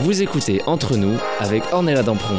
Vous écoutez Entre nous avec Ornella Dampron.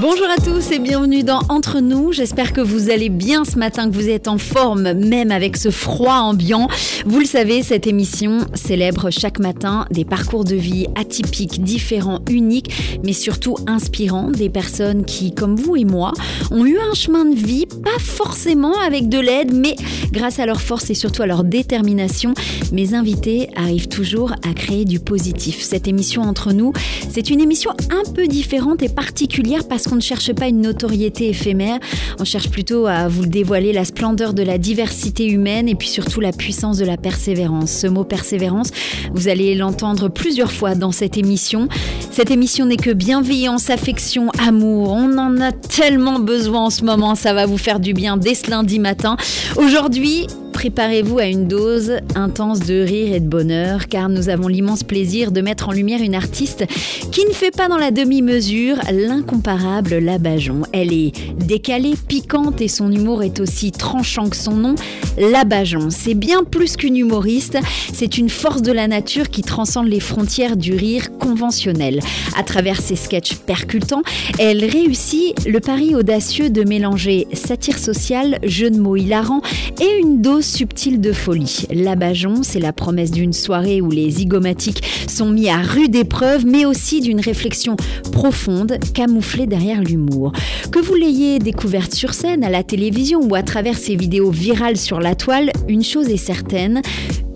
Bonjour à tous et bienvenue dans Entre nous. J'espère que vous allez bien ce matin, que vous êtes en forme, même avec ce froid ambiant. Vous le savez, cette émission célèbre chaque matin des parcours de vie atypiques, différents, uniques, mais surtout inspirants. Des personnes qui, comme vous et moi, ont eu un chemin de vie, pas forcément avec de l'aide, mais grâce à leur force et surtout à leur détermination, mes invités arrivent toujours à créer du positif. Cette émission Entre nous, c'est une émission un peu différente et particulière parce qu'on ne cherche pas une notoriété éphémère, on cherche plutôt à vous dévoiler la splendeur de la diversité humaine et puis surtout la puissance de la persévérance. Ce mot persévérance, vous allez l'entendre plusieurs fois dans cette émission. Cette émission n'est que bienveillance, affection, amour. On en a tellement besoin en ce moment, ça va vous faire du bien dès ce lundi matin. Aujourd'hui, préparez-vous à une dose intense de rire et de bonheur, car nous avons l'immense plaisir de mettre en lumière une artiste qui ne fait pas dans la demi-mesure l'incomparable Labajon. Elle est décalée, piquante et son humour est aussi tranchant que son nom, Labajon. C'est bien plus qu'une humoriste, c'est une force de la nature qui transcende les frontières du rire conventionnel. À travers ses sketchs percutants, elle réussit le pari audacieux de mélanger satire sociale, jeu de mots hilarant et une dose subtile de folie. L'abajon, c'est la promesse d'une soirée où les zygomatiques sont mis à rude épreuve, mais aussi d'une réflexion profonde, camouflée derrière l'humour. Que vous l'ayez découverte sur scène, à la télévision ou à travers ses vidéos virales sur la toile, une chose est certaine,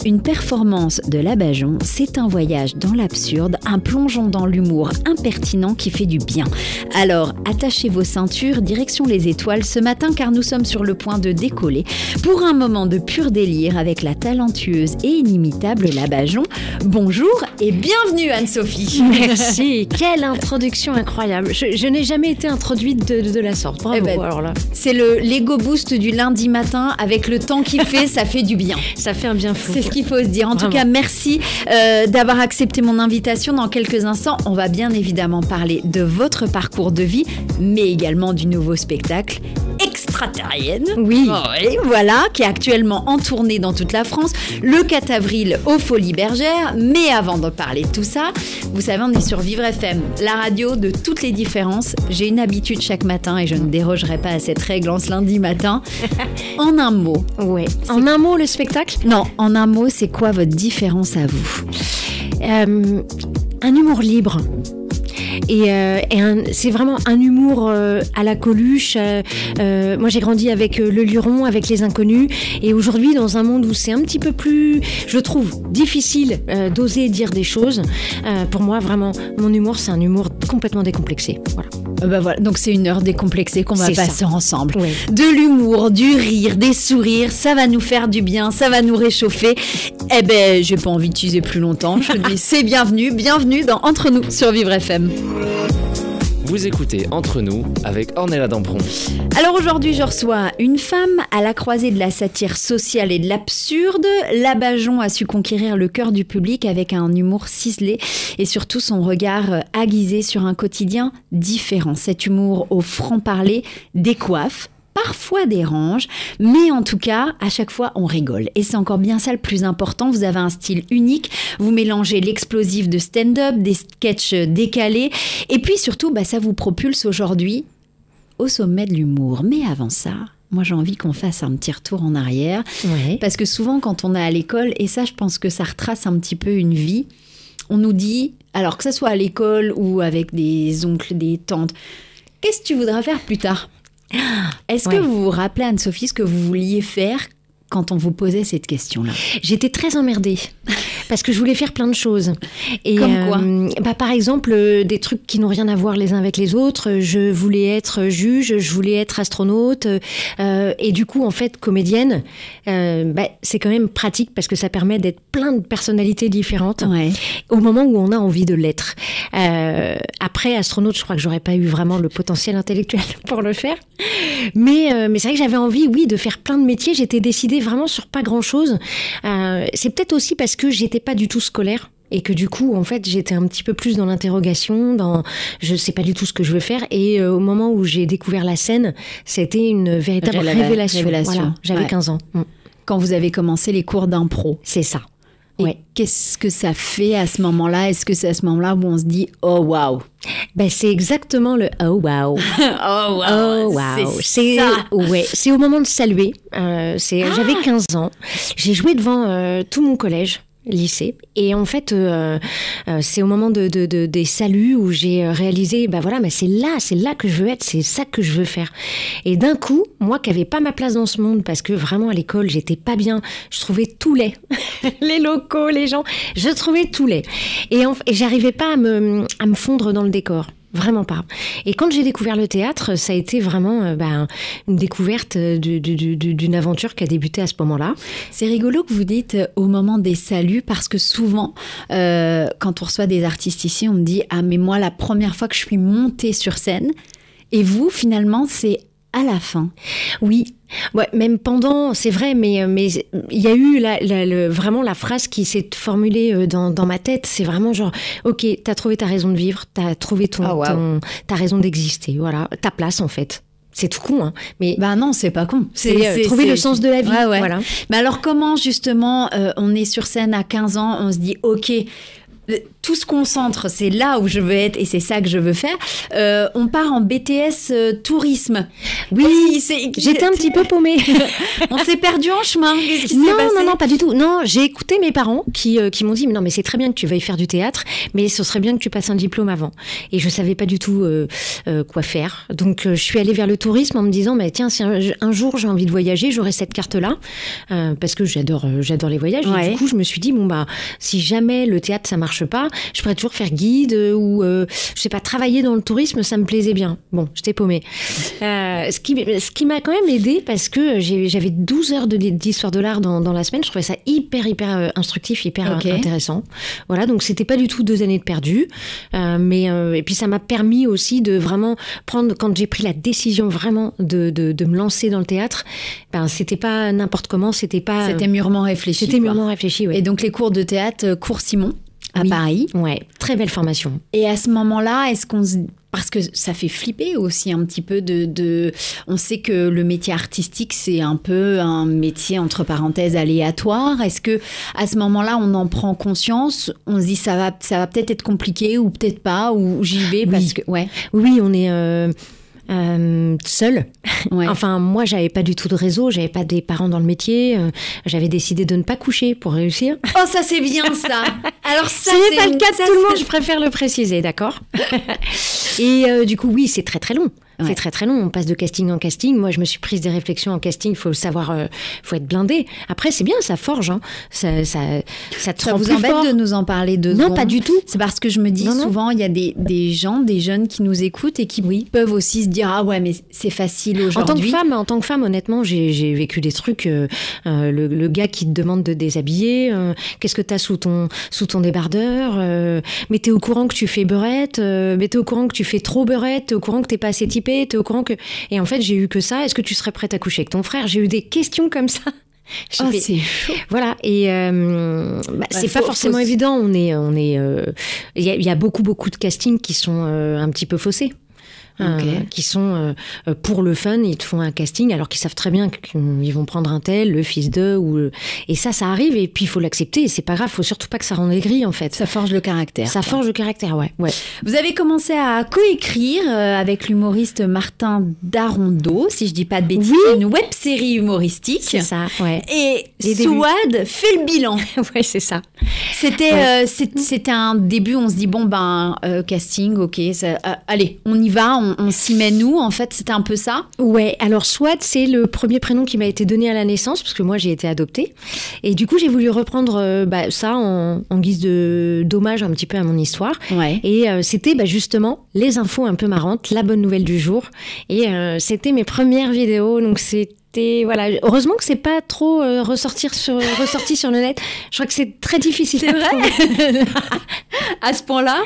une performance de Labajon, c'est un voyage dans l'absurde, un plongeon dans l'humour impertinent qui fait du bien. Alors, attachez vos ceintures, direction les étoiles ce matin car nous sommes sur le point de décoller pour un moment de pur délire avec la talentueuse et inimitable Labajon. Bonjour et bienvenue Anne-Sophie. Merci, quelle introduction incroyable. Je, n'ai jamais été introduite de, la sorte. Bravo. Eh ben, alors là. C'est le Lego Boost du lundi matin avec le temps qu'il fait, ça fait du bien. Ça fait un bien fou ce qu'il faut se dire. En tout cas, merci euh, d'avoir accepté mon invitation. Dans quelques instants, on va bien évidemment parler de votre parcours de vie, mais également du nouveau spectacle extraterrienne. Oui. voilà, qui est actuellement en tournée dans toute la France, le 4 avril aux Folies Bergères. Mais avant de parler de tout ça, vous savez, on est sur Vivre FM, la radio de toutes les différences. J'ai une habitude chaque matin et je ne dérogerai pas à cette règle en ce lundi matin. en un mot. Ouais. En un mot, le spectacle? Non, en un mot, c'est quoi votre différence à vous euh, Un humour libre. Et, euh, c'est vraiment un humour euh, à la Coluche. Euh, moi, j'ai grandi avec Le Luron, avec Les Inconnus. Et aujourd'hui, dans un monde où c'est un petit peu plus, je trouve, difficile d'oser dire des choses, pour moi, vraiment, mon humour, c'est un humour complètement décomplexé. Voilà. Bah voilà, donc c'est une heure décomplexée qu'on va passer ensemble. De l'humour, du rire, des sourires, ça va nous faire du bien, ça va nous réchauffer. Eh ben, j'ai pas envie d'utiliser plus longtemps. Je dis c'est bienvenue, bienvenue dans Entre nous sur Vivre FM. Vous écoutez Entre nous avec Ornella Dampron. Alors aujourd'hui, je reçois une femme à la croisée de la satire sociale et de l'absurde. Labajon a su conquérir le cœur du public avec un humour ciselé et surtout son regard aiguisé sur un quotidien différent. Cet humour au franc-parler décoiffe, parfois dérange, mais en tout cas, à chaque fois, on rigole. Et c'est encore bien ça le plus important. Vous avez un style unique. Vous mélangez l'explosif de stand-up, des sketchs décalés. Et puis surtout, bah, ça vous propulse aujourd'hui au sommet de l'humour. Mais avant ça, moi, j'ai envie qu'on fasse un petit retour en arrière. Parce que souvent, quand on est à l'école, et ça, je pense que ça retrace un petit peu une vie, on nous dit, alors que ce soit à l'école ou avec des oncles, des tantes, qu'est-ce que tu voudras faire plus tard? Est-ce que vous vous rappelez, Anne-Sophie, ce que vous vouliez faire quand on vous posait cette question-là J'étais très emmerdée parce que je voulais faire plein de choses. Et, Comme quoi euh, bah, Par exemple, euh, des trucs qui n'ont rien à voir les uns avec les autres. Je voulais être juge, je voulais être astronaute. Euh, et du coup, en fait, comédienne, bah, c'est quand même pratique parce que ça permet d'être plein de personnalités différentes au moment où on a envie de l'être. après, astronaute, je crois que j'aurais pas eu vraiment le potentiel intellectuel pour le faire. Mais, mais c'est vrai que j'avais envie, oui, de faire plein de métiers. J'étais décidée vraiment sur pas grand-chose. c'est peut-être aussi parce que j'étais pas du tout scolaire. et que du coup, en fait, j'étais un petit peu plus dans l'interrogation, dans je sais pas du tout ce que je veux faire. Et euh, au moment où j'ai découvert la scène, c'était une véritable révélation. révélation. J'avais 15 ans. Mm. Quand vous avez commencé les cours d'impro. C'est ça. Ouais. Qu'est-ce que ça fait à ce moment-là? Est-ce que c'est à ce moment-là où on se dit oh waouh ben, c'est exactement le oh wow. oh wow. Oh wow. C'est ouais, c'est au moment de saluer. Euh, c'est ah! j'avais 15 ans. J'ai joué devant euh, tout mon collège lycée. Et en fait, euh, euh, c'est au moment de, des saluts où j'ai euh, réalisé, bah voilà, mais c'est là, c'est là que je veux être, c'est ça que je veux faire. Et d'un coup, moi qui n'avais pas ma place dans ce monde, parce que vraiment à l'école, j'étais pas bien, je trouvais tout laid. les locaux, les gens, je trouvais tout laid. Et, et j'arrivais pas à me, à me fondre dans le décor. Vraiment pas. Et quand j'ai découvert le théâtre, ça a été vraiment euh, ben, une découverte euh, d'une aventure qui a débuté à ce moment-là. C'est rigolo que vous dites euh, au moment des saluts parce que souvent, quand on reçoit des artistes ici, on me dit Ah, mais moi, la première fois que je suis montée sur scène, et vous, finalement, c'est à la fin. Oui, ouais, même pendant, c'est vrai, mais mais il y a eu vraiment la phrase qui s'est formulée euh, dans, dans, ma tête. C'est vraiment genre, ok, t'as trouvé ta raison de vivre, t'as trouvé ton, ah, ta raison d'exister, voilà, ta place en fait. C'est tout con, hein. Mais bah non, c'est pas con. C'est euh, trouver le sens de la vie. Voilà. Mais alors comment justement euh, on est sur scène à 15 ans, on se dit ok, tout se concentre, c'est là où je veux être et c'est ça que je veux faire. Euh, on part en BTS euh, tourisme. Oui, j'étais un petit peu paumée. on s'est perdu en chemin. non, non, non, pas du tout. Non, j'ai écouté mes parents qui, euh, qui m'ont dit mais non, mais c'est très bien que tu veuilles faire du théâtre, mais ce serait bien que tu passes un diplôme avant. Et je savais pas du tout quoi faire. Donc je suis allée vers le tourisme en me disant mais tiens, si un, jour j'ai envie de voyager, j'aurai cette carte là parce que j'adore, j'adore les voyages. Et du coup, je me suis dit bon bah si jamais le théâtre ça marche pas, je pourrais toujours faire guide euh, ou, euh, je sais pas, travailler dans le tourisme, ça me plaisait bien. Bon, j'étais paumée. Euh, ce qui, ce qui m'a quand même aidé parce que j'avais 12 heures d'histoire de l'art dans, dans, la semaine. Je trouvais ça hyper, hyper instructif, hyper intéressant. Voilà, donc c'était pas du tout deux années de perdu. mais, et puis ça m'a permis aussi de vraiment prendre, quand j'ai pris la décision vraiment de, de, de, me lancer dans le théâtre, ben, c'était pas n'importe comment, c'était pas. C'était mûrement réfléchi. C'était mûrement réfléchi, oui. Et donc les cours de théâtre, cours Simon à Paris. Ouais, très belle formation. Et à ce moment-là, est-ce qu'on parce que ça fait flipper aussi un petit peu de, de... on sait que le métier artistique c'est un peu un métier entre parenthèses aléatoire. Est-ce que à ce moment-là on en prend conscience on se dit ça va ça va peut-être être compliqué ou peut-être pas ou j'y vais parce que ouais. Oui on est euh, euh, seule. enfin, moi, j'avais pas du tout de réseau, j'avais pas des parents dans le métier. Euh, j'avais décidé de ne pas coucher pour réussir. Oh, ça c'est bien ça. Alors ça, ce n'est pas le cas de tout le monde. Je préfère le préciser, d'accord? Et euh, du coup, oui, c'est très très long. C'est très très long. On passe de casting en casting. Moi, je me suis prise des réflexions en casting. Il faut savoir, euh, faut être blindé. Après, c'est bien, ça forge. Hein. Ça, ça, ça, te ça vous embête de nous en parler de Non, pas du tout. C'est parce que je me dis souvent, il y a des, des, gens, des jeunes qui nous écoutent et qui oui. peuvent aussi se dire ah ouais, mais c'est facile aujourd'hui. En tant que femme, en tant que femme, honnêtement, j'ai vécu des trucs. Euh, euh, le, gars qui te demande de déshabiller. Qu'est-ce que t'as sous ton sous ton débardeur Mais t'es au courant que tu fais beurette. mais t'es au courant que tu fais trop beurette. T'es au courant que t'es pas assez t'es au courant que... Et en fait, j'ai eu que ça. Est-ce que tu serais prête à coucher avec ton frère? J'ai eu des questions comme ça. Oh, c'est chaud. Voilà, et euh, bah, bah, c'est pas forcément évident. On est, on est, euh, il y, a beaucoup, beaucoup de castings qui sont euh, un petit peu faussés. Euh, qui sont euh, euh, pour le fun, ils te font un casting alors qu'ils savent très bien qu'ils vont prendre un tel, le fils d'eux, ou et ça, ça arrive et puis il faut l'accepter. C'est pas grave, faut surtout pas que ça rende aigri en fait. Ça forge le caractère. Ça forge le caractère, ouais. ouais. Vous avez commencé à coécrire avec l'humoriste Martin Darondo, si je dis pas de bêtises, une web série humoristique. C'est ça, ouais. Et Souad fait le bilan. ouais, c'est ça. C'était c'était un début, on se dit bon ben casting, ok, ça, allez, on y va, on on, s'y met nous, en fait, c'était un peu ça Ouais, alors Swat, c'est le premier prénom qui m'a été donné à la naissance, parce que moi j'ai été adoptée. Et du coup, j'ai voulu reprendre euh, bah, ça en, guise de d'hommage un petit peu à mon histoire. Ouais. Et euh, c'était bah, justement les infos un peu marrantes, la bonne nouvelle du jour. Et euh, c'était mes premières vidéos, donc c'est c'était voilà. Heureusement que c'est pas trop euh, ressortir sur ressorti sur le net. Je crois que c'est très difficile. C'est vrai. à ce point-là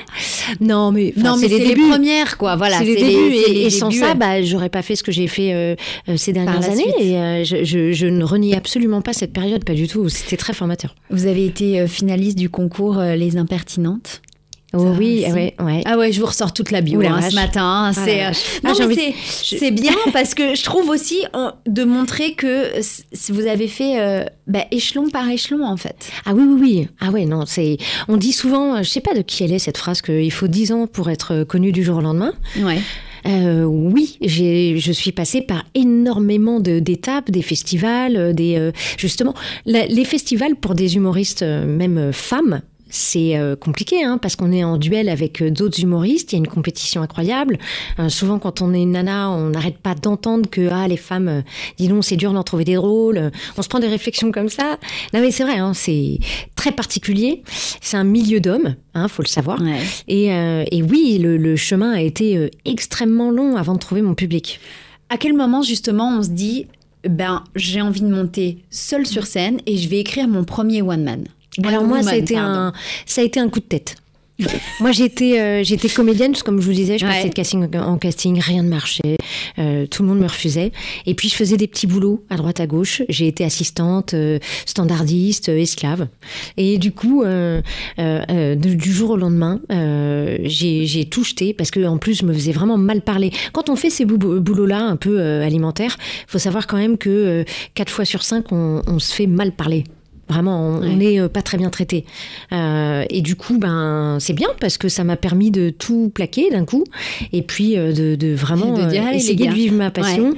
Non, mais non, mais c'est les, premières quoi. Voilà, c'est les débuts. et, sans ça, bah, j'aurais pas fait ce que j'ai fait euh, euh, ces dernières années. Et je, je, je, ne renie absolument pas cette période, pas du tout. C'était très formateur. Vous avez été finaliste du concours Les Impertinentes. Oh oui, ouais, ouais. Ah ouais, je vous ressors toute la bio hein, ce matin. Hein, c'est ah, bien parce que je trouve aussi de montrer que vous avez fait euh, bah, échelon par échelon en fait. Ah oui, oui, oui. Ah ouais, non, c'est. On dit souvent, je sais pas de qui elle est cette phrase qu'il faut 10 ans pour être connu du jour au lendemain. Ouais. Euh, oui, je suis passée par énormément d'étapes, des festivals, des euh, justement les festivals pour des humoristes, même femmes, c'est euh, compliqué hein, parce qu'on est en duel avec euh, d'autres humoristes, il y a une compétition incroyable. Euh, souvent quand on est une nana, on n'arrête pas d'entendre que ah les femmes, dis donc c'est dur d'en trouver des drôles. On se prend des réflexions comme ça. Non mais c'est vrai, hein, c'est très particulier. C'est un milieu d'hommes, hein, faut le savoir. Et, et, oui, le, le, chemin a été extrêmement long avant de trouver mon public. À quel moment justement on se dit ben j'ai envie de monter seule sur scène et je vais écrire mon premier one man alors moi, ça a, été un, ça a été un coup de tête. Moi, j'étais euh, j'étais comédienne, comme je vous disais, je passais de casting en casting, rien ne marchait, euh, tout le monde me refusait. Et puis, je faisais des petits boulots à droite à gauche. J'ai été assistante, euh, standardiste, esclave. Et du coup, du jour au lendemain, j'ai tout jeté parce que en plus, je me faisais vraiment mal parler. Quand on fait ces boulots-là, un peu alimentaires, faut savoir quand même que 4 fois sur 5, on, on se fait mal parler. Vraiment, on n'est euh, pas très bien traité. Euh, et du coup, ben, c'est bien parce que ça m'a permis de tout plaquer d'un coup et puis euh, de, vraiment essayer de vivre ma passion.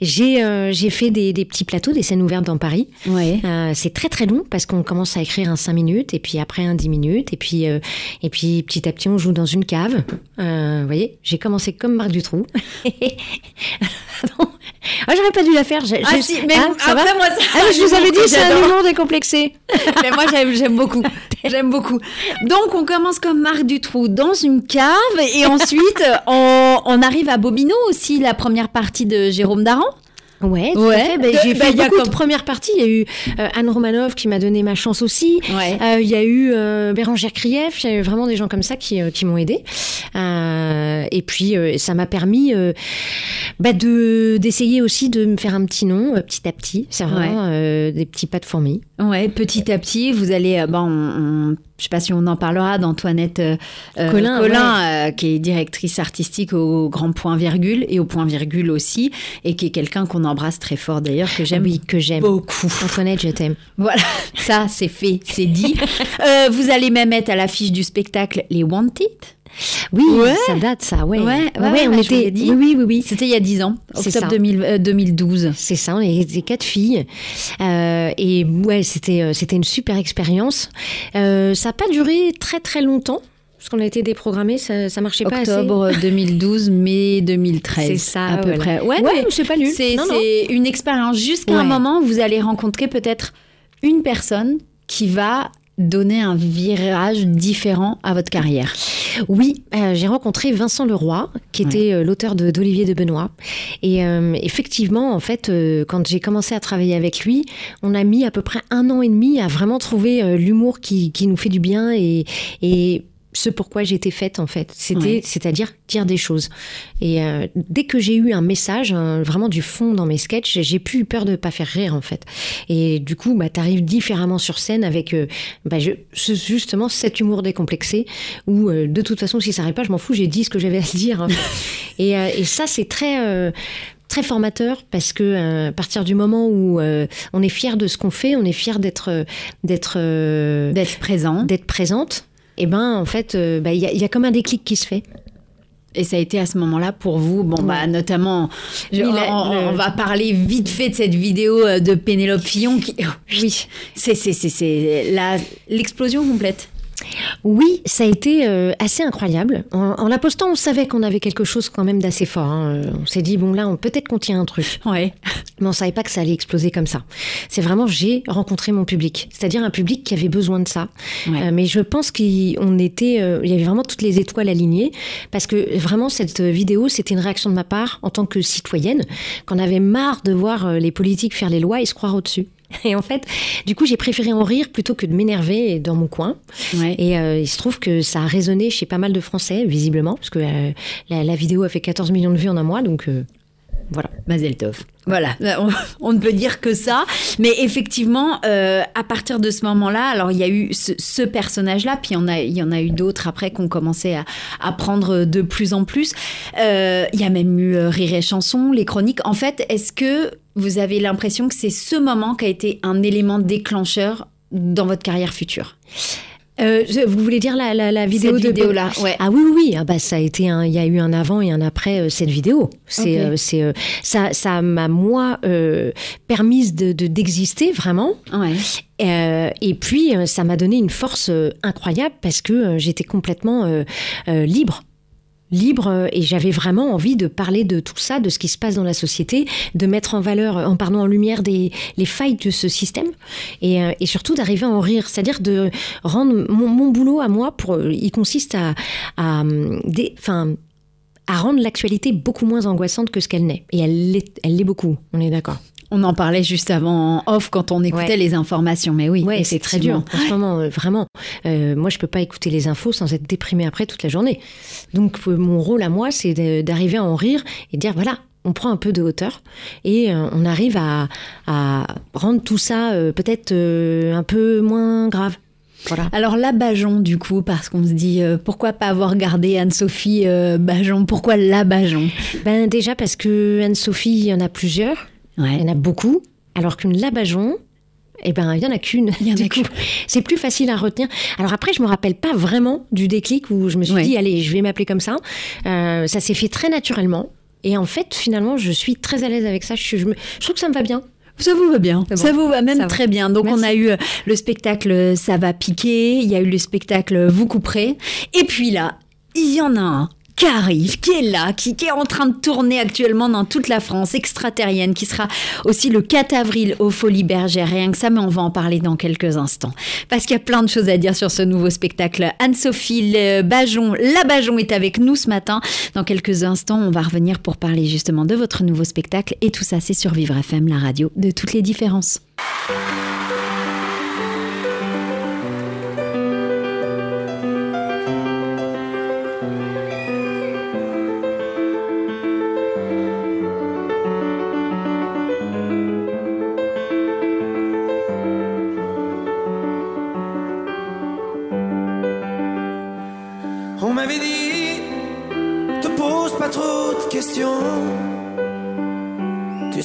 J'ai j'ai fait des, petits plateaux, des scènes ouvertes dans Paris. Ouais. c'est très très long parce qu'on commence à écrire un 5 minutes et puis après un 10 minutes et puis, et puis petit à petit on joue dans une cave. vous voyez, j'ai commencé comme Marc Dutroux. Ah, j'aurais pas dû la faire. Ah, si, mais ah, après, moi, ça, ah, je vous avais dit, c'est un humour décomplexé. moi, j'aime beaucoup. Donc, on commence comme Marc Dutroux dans une cave et ensuite, on arrive à Bobino aussi, la première partie de Jérôme Daran. Ouais, tout fait. Ben, j'ai fait bah, beaucoup de premières parties. Il y a eu euh, Anne Romanov qui m'a donné ma chance aussi. Euh, il y a eu euh, Bérangère Krief. Il y a eu vraiment des gens comme ça qui, qui m'ont aidé. et puis, ça m'a permis bah, de d'essayer aussi de me faire un petit nom petit à petit. C'est vraiment des petits pas de fourmis. Ouais, petit à petit, vous allez. on je sais pas si on en parlera d'Antoinette euh, euh, Colin, euh, qui est directrice artistique au Grand Point Virgule et au Point Virgule aussi, et qui est quelqu'un qu'on embrasse très fort d'ailleurs, que j'aime oui, que j'aime beaucoup. Antoinette, je t'aime. Voilà, ça c'est fait, c'est dit. vous allez même être à l'affiche du spectacle Les Wanted. Oui, ça date, ça, ouais. Ouais, ouais, on était. Dit. Oui, oui, oui. C'était il y a 10 ans, octobre 2012. C'est ça, on était quatre filles. Euh, et ouais, c'était, euh, c'était une super expérience. Euh, ça n'a pas duré très, très longtemps. Parce qu'on a été déprogrammé, ça, ça marchait pas assez. Octobre 2012, mai 2013. C'est ça, à peu près. Ouais, ouais c'est pas nul. C'est, une expérience. Jusqu'à un moment, vous allez rencontrer peut-être une personne qui va donner un virage différent à votre carrière Oui, euh, j'ai rencontré Vincent Leroy, qui était euh, l'auteur d'Olivier de, Benoît. Et euh, effectivement, en fait, quand j'ai commencé à travailler avec lui, on a mis à peu près un an et demi à vraiment trouver l'humour qui, qui, nous fait du bien et, et ce pourquoi j'étais faite en fait. C'était, c'est-à-dire dire des choses. Et euh, dès que j'ai eu un message, vraiment du fond dans mes sketchs, j'ai plus eu peur de pas faire rire en fait. Et du coup, bah, arrives différemment sur scène avec euh, bah, je, justement cet humour décomplexé où euh, de toute façon, si ça n'arrive pas, je m'en fous, j'ai dit ce que j'avais à dire. Hein. et, et, ça, c'est très très formateur parce que à partir du moment où on est fier de ce qu'on fait, on est fier d'être d'être d'être présent, d'être présente et eh ben en fait, euh, bah, il y, a comme un déclic qui se fait. Et ça a été à ce moment-là pour vous, bon bah notamment, on, va parler vite fait de cette vidéo euh, de Pénélope Fillon qui, oui, c'est c'est c'est l'explosion complète. Oui, ça a été euh, assez incroyable. En, la postant, on savait qu'on avait quelque chose quand même d'assez fort. Hein. On s'est dit, bon là, on peut-être qu'on tient un truc. Ouais. Mais on savait pas que ça allait exploser comme ça. C'est vraiment, j'ai rencontré mon public. C'est-à-dire un public qui avait besoin de ça. Euh, mais je pense qu'on était, euh, il y avait vraiment toutes les étoiles alignées. Parce que vraiment, cette vidéo, c'était une réaction de ma part en tant que citoyenne, qu'on avait marre de voir les politiques faire les lois et se croire au-dessus. Et en fait, du coup, j'ai préféré en rire plutôt que de m'énerver dans mon coin. Et euh, il se trouve que ça a résonné chez pas mal de Français, visiblement, parce que euh, la, vidéo a fait 14 millions de vues en un mois, donc euh, voilà. Mazel tov. Voilà, on, ne peut dire que ça. Mais effectivement, à partir de ce moment-là, alors il y a eu ce, personnage-là, puis il y en a, il y en a eu d'autres après qu'on commençait à, à, prendre de plus en plus. il y a même eu Rire et Chanson, les chroniques. En fait, est-ce que vous avez l'impression que c'est ce moment qui a été un élément déclencheur dans votre carrière future euh, vous voulez dire la, la, vidéo cette de vidéo là ouais. Ah oui oui, ah bah ça a été un il y a eu un avant et un après euh, cette vidéo. C'est euh, c'est ça ça m'a moi permise de d'exister vraiment. Ouais. et puis ça m'a donné une force incroyable parce que j'étais complètement libre libre euh, et j'avais vraiment envie de parler de tout ça, de ce qui se passe dans la société, de mettre en valeur, en pardon, en lumière des, les failles de ce système et, euh, surtout d'arriver à en rire, c'est-à-dire de rendre mon, boulot à moi, pour, il consiste à, à, des, enfin, à rendre l'actualité beaucoup moins angoissante que ce qu'elle n'est. Et elle l'est beaucoup, on est d'accord. On en parlait juste avant en off quand on écoutait les informations, mais oui, ouais, c'est très dur en ce moment, euh, vraiment. Euh, moi, je peux pas écouter les infos sans être déprimée après toute la journée. Donc, euh, mon rôle à moi, c'est d'arriver à en rire et dire voilà, on prend un peu de hauteur et on arrive à, rendre tout ça peut-être un peu moins grave. Voilà. Alors la Bajon du coup, parce qu'on se dit pourquoi pas avoir gardé Anne-Sophie Bajon? Pourquoi la Bajon? Ben déjà parce que Anne-Sophie, il y en a plusieurs. Il y en a beaucoup, alors qu'une labajon, eh ben, il y en a qu'une. C'est plus facile à retenir. Alors après, je me rappelle pas vraiment du déclic où je me suis dit, allez, je vais m'appeler comme ça. Euh, ça s'est fait très naturellement. Et en fait, finalement, je suis très à l'aise avec ça. Je, trouve que ça me va bien. Ça vous va bien. Ça vous va même très bien. Donc on a eu euh, le spectacle Ça va piquer, il y a eu le spectacle Vous couperez. Et puis là, il y en a un qui arrive, qui est là, qui, est en train de tourner actuellement dans toute la France, extraterrienne, qui sera aussi le 4 avril au Folies Bergères. Rien que ça, mais on va en parler dans quelques instants. Parce qu'il y a plein de choses à dire sur ce nouveau spectacle. Anne-Sophie Bajon, la Bajon est avec nous ce matin. Dans quelques instants, on va revenir pour parler justement de votre nouveau spectacle. Et tout ça, c'est sur Vivre FM, la radio de toutes les différences.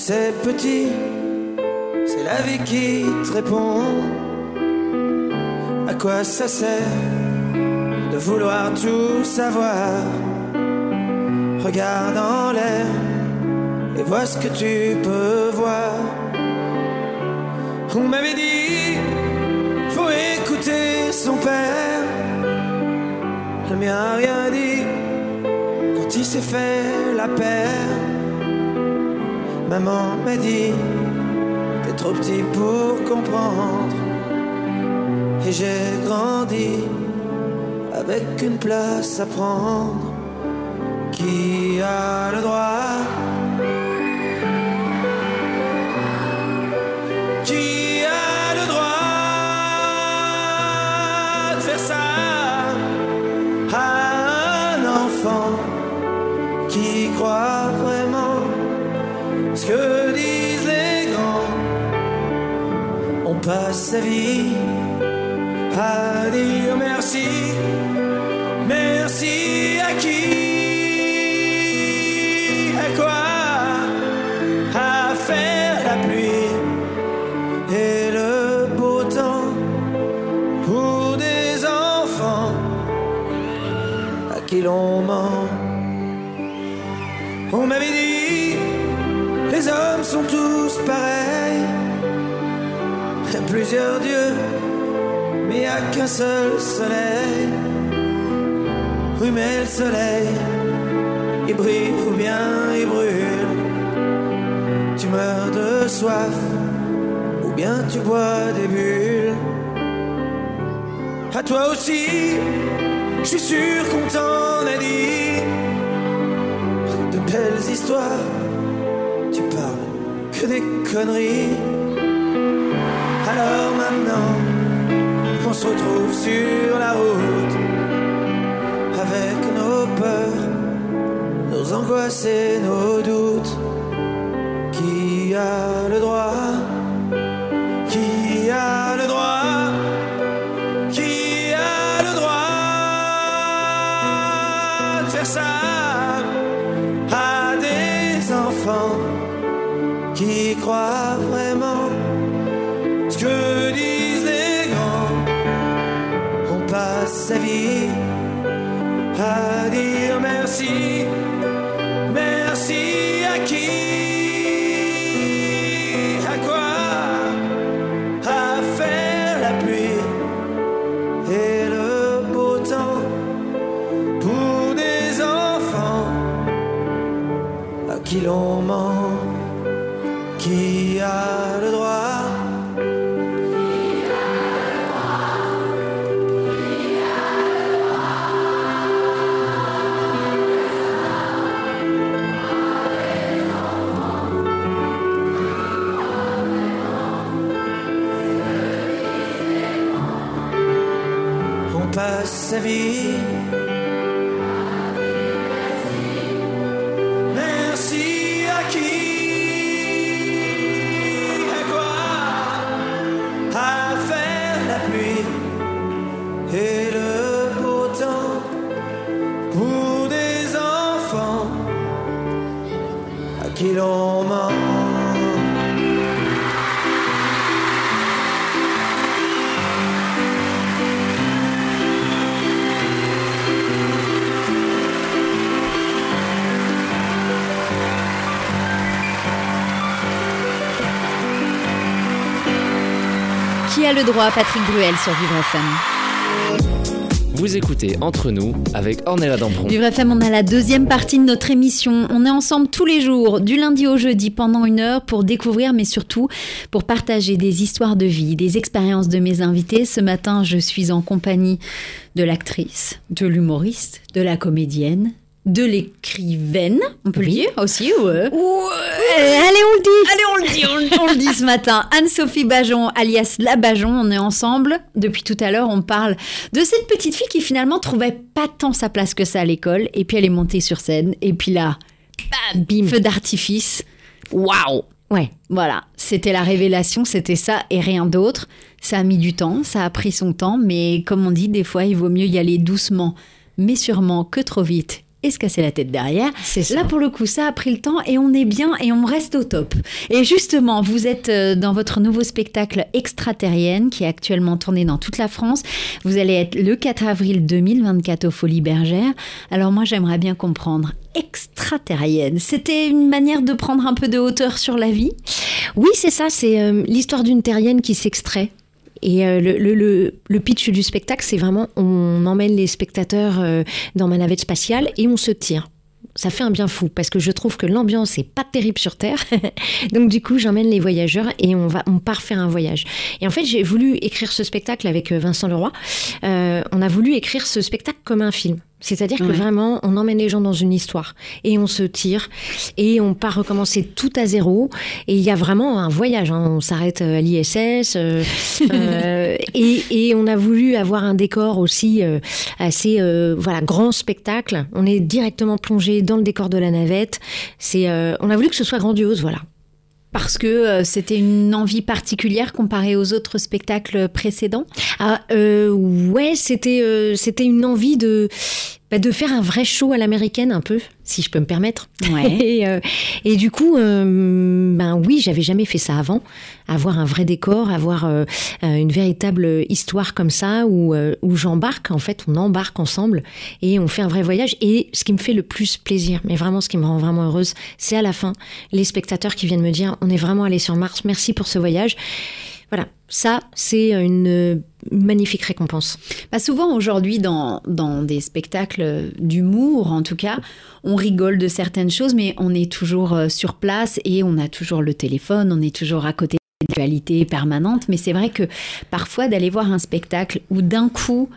C'est petit, c'est la vie qui te répond. À quoi ça sert de vouloir tout savoir? Regarde en l'air et vois ce que tu peux voir. On m'avait dit, faut écouter son père. Le mien a rien dit quand il s'est fait la paire. Maman m'a dit, t'es trop petit pour comprendre. Et j'ai grandi avec une place à prendre. Qui a le droit passe sa vie à dire merci. Merci à qui? À quoi? À faire la pluie et le beau temps pour des enfants à qui l'on ment. On m'avait dit les hommes sont tous pareils. Plusieurs dieux, mais a qu'un seul soleil. Oui, mais le soleil, il brille ou bien il brûle. Tu meurs de soif ou bien tu bois des bulles. À toi aussi, je suis sûr qu'on t'en a dit de belles histoires. Tu parles que des conneries. Alors maintenant, on se retrouve sur la route avec nos peurs, nos angoisses et nos doutes. Qui a le droit qui l'on ment, qui a le droit. Sa vie. Qui a le droit, Patrick Bruel sur Vivre FM Vous écoutez Entre nous avec Ornella Dampron. Vivre FM, on a la deuxième partie de notre émission. On est ensemble tous les jours, du lundi au jeudi, pendant une heure, pour découvrir, mais surtout pour partager des histoires de vie, des expériences de mes invités. Ce matin, je suis en compagnie de l'actrice, de l'humoriste, de la comédienne, de l'écrivaine, on peut le dire aussi, ouais. Allez, on le dit. Allez, on le dit, on, on le dit ce matin. Anne-Sophie Bajon, alias La Bajon, on est ensemble. Depuis tout à l'heure, on parle de cette petite fille qui finalement trouvait pas tant sa place que ça à l'école. Et puis elle est montée sur scène. Et puis là, bam, bim, feu d'artifice. Waouh Ouais. Voilà, c'était la révélation, c'était ça et rien d'autre. Ça a mis du temps, ça a pris son temps, mais comme on dit, des fois, il vaut mieux y aller doucement, mais sûrement que trop vite et se casser la tête derrière. C'est ça. Là, pour le coup, ça a pris le temps et on est bien et on reste au top. Et justement, vous êtes euh, dans votre nouveau spectacle Extraterrienne qui est actuellement tourné dans toute la France. Vous allez être le 4 avril 2024 au Folies Bergères. Alors moi, j'aimerais bien comprendre. Extraterrienne, c'était une manière de prendre un peu de hauteur sur la vie? Oui, c'est ça, c'est euh, l'histoire d'une terrienne qui s'extrait. Et euh, le, pitch du spectacle, c'est vraiment on emmène les spectateurs euh, dans ma navette spatiale et on se tire. Ça fait un bien fou parce que je trouve que l'ambiance est pas terrible sur Terre. Donc du coup, j'emmène les voyageurs et on va part faire un voyage. Et en fait, j'ai voulu écrire ce spectacle avec euh, Vincent Leroy. On a voulu écrire ce spectacle comme un film. C'est-à-dire que vraiment, on emmène les gens dans une histoire et on se tire et on part recommencer tout à zéro. Et il y a vraiment un voyage. hein. On s'arrête euh, à l'ISS euh, euh, et, et on a voulu avoir un décor aussi euh, assez euh, voilà grand spectacle. On est directement plongé dans le décor de la navette. C'est euh, on a voulu que ce soit grandiose, voilà. Parce que euh, c'était une envie particulière comparée aux autres spectacles précédents. Ah, euh, ouais, c'était euh, c'était une envie de bah, de faire un vrai show à l'américaine un peu, si je peux me permettre. Ouais. Et, euh, et du coup, euh, ben oui, j'avais jamais fait ça avant. Avoir un vrai décor, avoir euh, une véritable histoire comme ça où où j'embarque en fait, on embarque ensemble et on fait un vrai voyage. Et ce qui me fait le plus plaisir, mais vraiment ce qui me rend vraiment heureuse, c'est à la fin les spectateurs qui viennent me dire on est vraiment allé sur Mars, merci pour ce voyage. Voilà, ça, c'est une magnifique récompense. Bah souvent aujourd'hui, dans, dans des spectacles d'humour, en tout cas, on rigole de certaines choses, mais on est toujours euh, sur place et on a toujours le téléphone, on est toujours à côté de l'actualité permanente. Mais c'est vrai que parfois, d'aller voir un spectacle où d'un coup,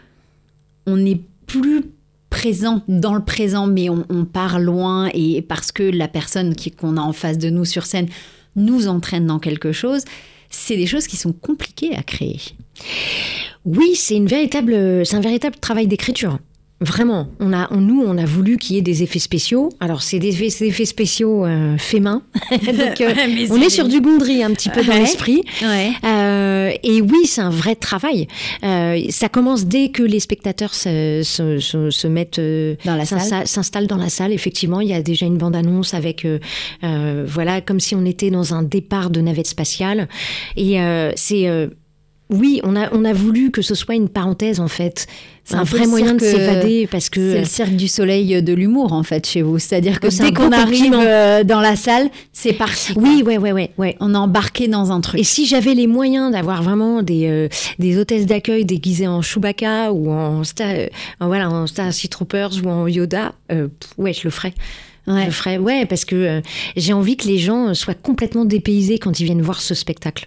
on n'est plus présent dans le présent, mais on, part loin et parce que la personne qu'on a en face de nous sur scène nous entraîne dans quelque chose, c'est des choses qui sont compliquées à créer. Oui, c'est une véritable, c'est un véritable travail d'écriture. Vraiment, on a, nous, on a voulu qu'il y ait des effets spéciaux. Alors, c'est des, effets spéciaux euh, faits main. Donc, euh, on est sur du Gondry un petit peu dans l'esprit. Ouais. Euh, et oui, c'est un vrai travail. Euh, ça commence dès que les spectateurs se, se, se, se mettent dans la salle, s'installent dans la salle. Effectivement, il y a déjà une bande-annonce avec, voilà, comme si on était dans un départ de navette spatiale. Et c'est oui, on a, on a voulu que ce soit une parenthèse en fait. C'est un, vrai moyen de s'évader parce que c'est le cirque du soleil de l'humour en fait chez vous. C'est-à-dire que dès qu'on arrive euh, dans la salle, c'est parti. Oui, ouais, ouais, ouais, ouais. On est embarqué dans un truc. Et si j'avais les moyens d'avoir vraiment des euh, des hôtesses d'accueil déguisées en Chewbacca ou en, Star, voilà en Starship Troopers ou en Yoda, euh, ouais, je le ferais. Ouais. Je le ferais, ouais, parce que j'ai envie que les gens soient complètement dépaysés quand ils viennent voir ce spectacle.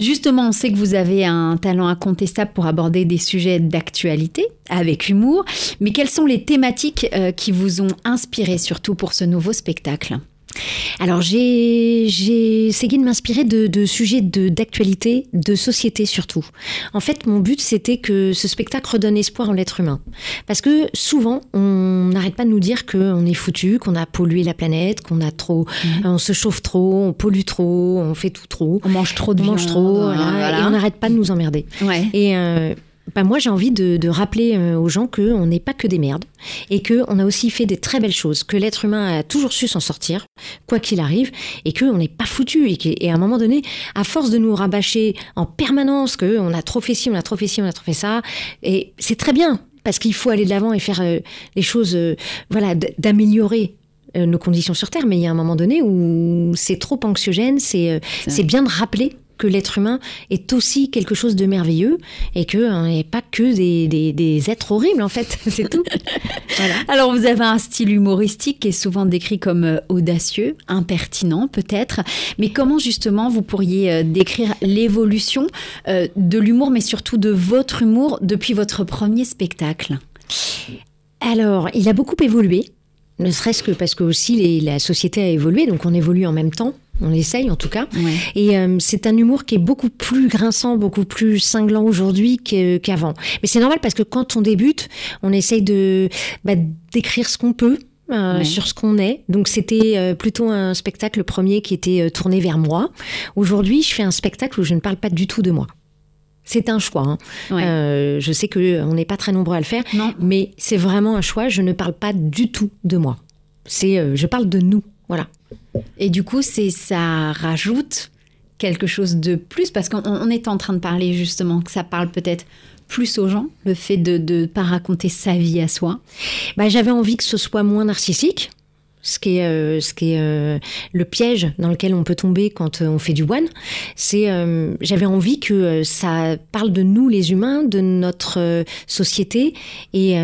Justement, on sait que vous avez un talent incontestable pour aborder des sujets d'actualité avec humour, mais quelles sont les thématiques euh, qui vous ont inspiré surtout pour ce nouveau spectacle? Alors j'ai essayé de m'inspirer de, de, sujets d'actualité, de, société surtout. En fait, mon but c'était que ce spectacle redonne espoir en l'être humain. Parce que souvent, on n'arrête pas de nous dire qu'on est foutu, qu'on a pollué la planète, qu'on a trop, mmh. on se chauffe trop, on pollue trop, on fait tout trop. On mange trop de on mange trop, voilà, voilà. et on n'arrête pas de nous emmerder. Ouais. Et euh, bah moi j'ai envie de, de rappeler euh, aux gens qu'on n'est pas que des merdes et qu'on a aussi fait des très belles choses, que l'être humain a toujours su s'en sortir, quoi qu'il arrive, et qu'on n'est pas foutu et, et à un moment donné, à force de nous rabâcher en permanence qu'on a trop fait ci, on a trop fait ci, on a trop fait ça, et c'est très bien parce qu'il faut aller de l'avant et faire euh, les choses, euh, voilà, d'améliorer nos conditions sur Terre, mais il y a un moment donné où c'est trop anxiogène, c'est c'est bien de rappeler que l'être humain est aussi quelque chose de merveilleux et que n'est pas que des, des, des, êtres horribles en fait, c'est tout. voilà. Alors vous avez un style humoristique qui est souvent décrit comme euh, audacieux, impertinent peut-être, mais comment justement vous pourriez euh, décrire l'évolution euh, de l'humour, mais surtout de votre humour depuis votre premier spectacle? Alors, il a beaucoup évolué ne serait-ce que parce que aussi les, la société a évolué, donc on évolue en même temps. On essaye en tout cas. Ouais. Et euh, c'est un humour qui est beaucoup plus grinçant, beaucoup plus cinglant aujourd'hui qu'avant. Mais c'est normal parce que quand on débute, on essaye de bah, d'écrire ce qu'on peut. Euh, Ouais. sur ce qu'on est. Donc c'était euh, plutôt un spectacle le premier qui était tourné vers moi. Aujourd'hui, je fais un spectacle où je ne parle pas du tout de moi. C'est un choix. hein. Ouais. Euh, je sais que on n'est pas très nombreux à le faire, Non. mais c'est vraiment un choix. Je ne parle pas du tout de moi. C'est, euh, je parle de nous. Voilà. Et du coup, c'est ça rajoute quelque chose de plus parce qu'on on est en train de parler justement que ça parle peut-être plus aux gens, le fait de ne pas raconter sa vie à soi. Bah, j'avais envie que ce soit moins narcissique. Ce qui est, euh, ce qui est euh, le piège dans lequel on peut tomber quand euh, on fait du one, c'est j'avais envie que ça parle de nous les humains, de notre société et